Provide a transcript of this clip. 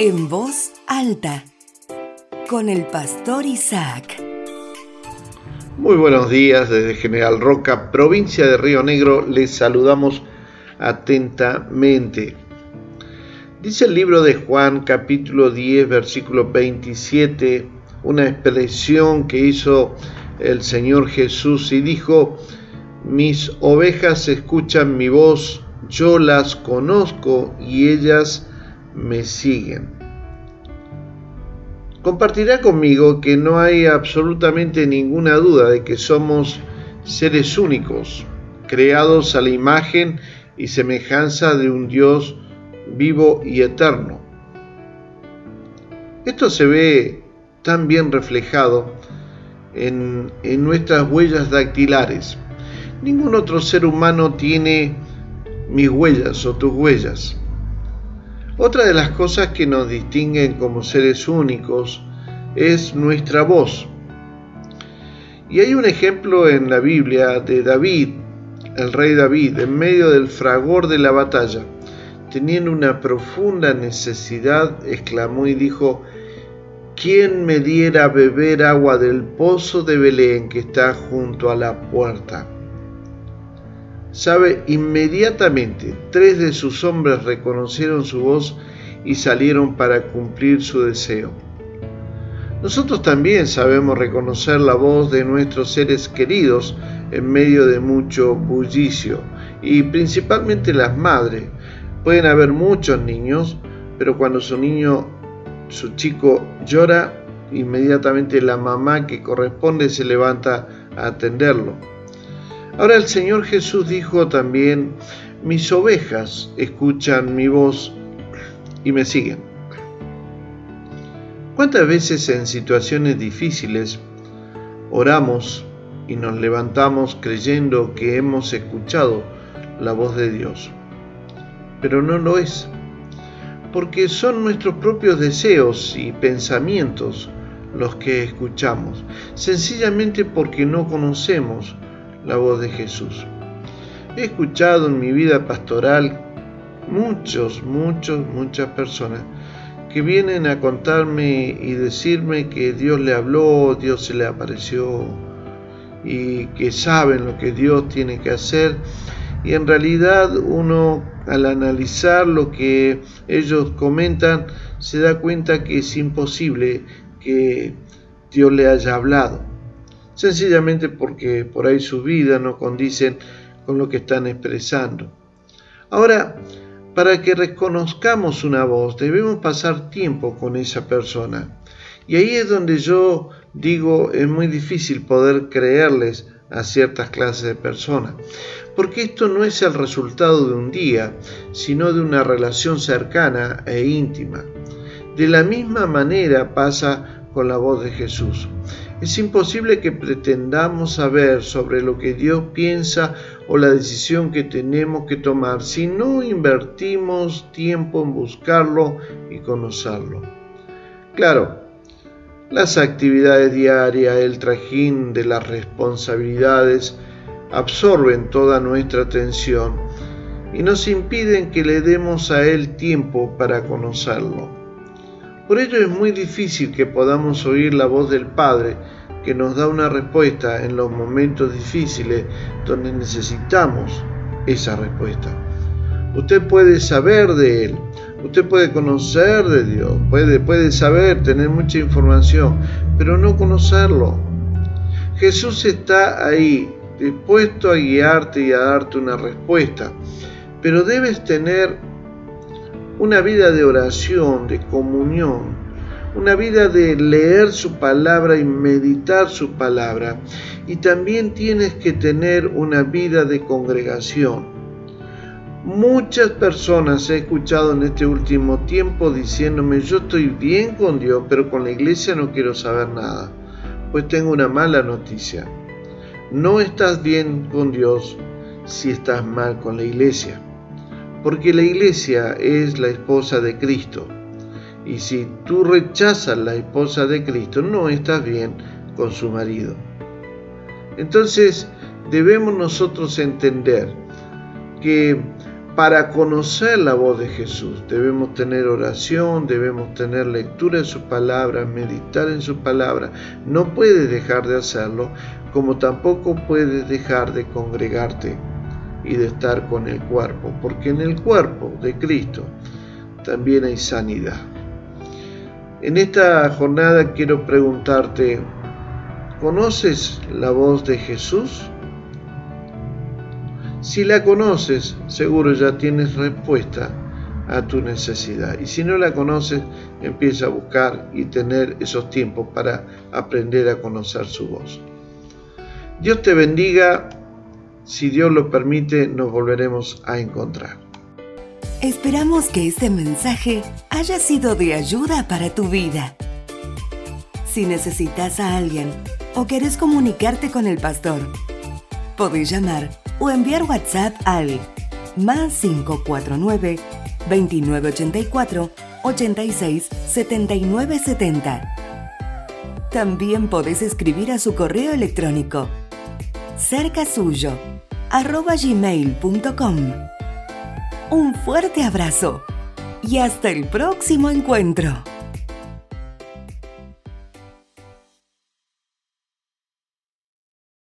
En voz alta, con el pastor Isaac. Muy buenos días desde General Roca, provincia de Río Negro. Les saludamos atentamente. Dice el libro de Juan capítulo 10 versículo 27 una expresión que hizo el Señor Jesús y dijo, mis ovejas escuchan mi voz, yo las conozco y ellas me siguen. Compartirá conmigo que no hay absolutamente ninguna duda de que somos seres únicos, creados a la imagen y semejanza de un Dios vivo y eterno. Esto se ve tan bien reflejado en, nuestras huellas dactilares. Ningún otro ser humano tiene mis huellas o tus huellas. Otra de las cosas que nos distinguen como seres únicos es nuestra voz. Y hay un ejemplo en la Biblia de David, el rey David, en medio del fragor de la batalla, teniendo una profunda necesidad, exclamó y dijo, ¿quién me diera beber agua del pozo de Belén que está junto a la puerta? Sabe, inmediatamente tres de sus hombres reconocieron su voz y salieron para cumplir su deseo. Nosotros también sabemos reconocer la voz de nuestros seres queridos en medio de mucho bullicio y principalmente las madres. Pueden haber muchos niños, pero cuando su niño, su chico llora, inmediatamente la mamá que corresponde se levanta a atenderlo. Ahora el Señor Jesús dijo también, mis ovejas escuchan mi voz y me siguen. ¿Cuántas veces en situaciones difíciles oramos y nos levantamos creyendo que hemos escuchado la voz de Dios? Pero no lo es, porque son nuestros propios deseos y pensamientos los que escuchamos, sencillamente porque no conocemos la voz de Jesús. He escuchado en mi vida pastoral muchos, muchos, muchas personas que vienen a contarme y decirme que Dios le habló, Dios se le apareció y que saben lo que Dios tiene que hacer. Y en realidad uno al analizar lo que ellos comentan se da cuenta que es imposible que Dios le haya hablado sencillamente porque por ahí su vida no condicen con lo que están expresando. Ahora, para que reconozcamos una voz, debemos pasar tiempo con esa persona. Y ahí es donde yo digo, es muy difícil poder creerles a ciertas clases de personas, porque esto no es el resultado de un día, sino de una relación cercana e íntima. De la misma manera pasa con la voz de Jesús. Es imposible que pretendamos saber sobre lo que Dios piensa o la decisión que tenemos que tomar si no invertimos tiempo en buscarlo y conocerlo. Claro, las actividades diarias, el trajín de las responsabilidades absorben toda nuestra atención y nos impiden que le demos a Él tiempo para conocerlo. Por ello es muy difícil que podamos oír la voz del Padre que nos da una respuesta en los momentos difíciles donde necesitamos esa respuesta. Usted puede saber de Él, usted puede conocer de Dios, puede, puede saber, tener mucha información, pero no conocerlo. Jesús está ahí, dispuesto a guiarte y a darte una respuesta, pero debes tener una vida de oración, de comunión, una vida de leer su palabra y meditar su palabra. Y también tienes que tener una vida de congregación. Muchas personas he escuchado en este último tiempo diciéndome yo estoy bien con Dios, pero con la iglesia no quiero saber nada. Pues tengo una mala noticia. No estás bien con Dios si estás mal con la iglesia porque la iglesia es la esposa de Cristo. Y si tú rechazas la esposa de Cristo, no estás bien con su marido. Entonces debemos nosotros entender que para conocer la voz de Jesús debemos tener oración, debemos tener lectura de su palabra, meditar en su palabra. No puedes dejar de hacerlo, como tampoco puedes dejar de congregarte y de estar con el cuerpo, porque en el cuerpo de Cristo también hay sanidad. En esta jornada quiero preguntarte, ¿conoces la voz de Jesús? Si la conoces, seguro ya tienes respuesta a tu necesidad. Y si no la conoces, empieza a buscar y tener esos tiempos para aprender a conocer su voz. Dios te bendiga. Si Dios lo permite, nos volveremos a encontrar. Esperamos que este mensaje haya sido de ayuda para tu vida. Si necesitas a alguien o quieres comunicarte con el pastor, podés llamar o enviar WhatsApp al más 549 2984 86 79 70. También podés escribir a su correo electrónico cerca suyo arroba gmail.com. Un fuerte abrazo y hasta el próximo encuentro.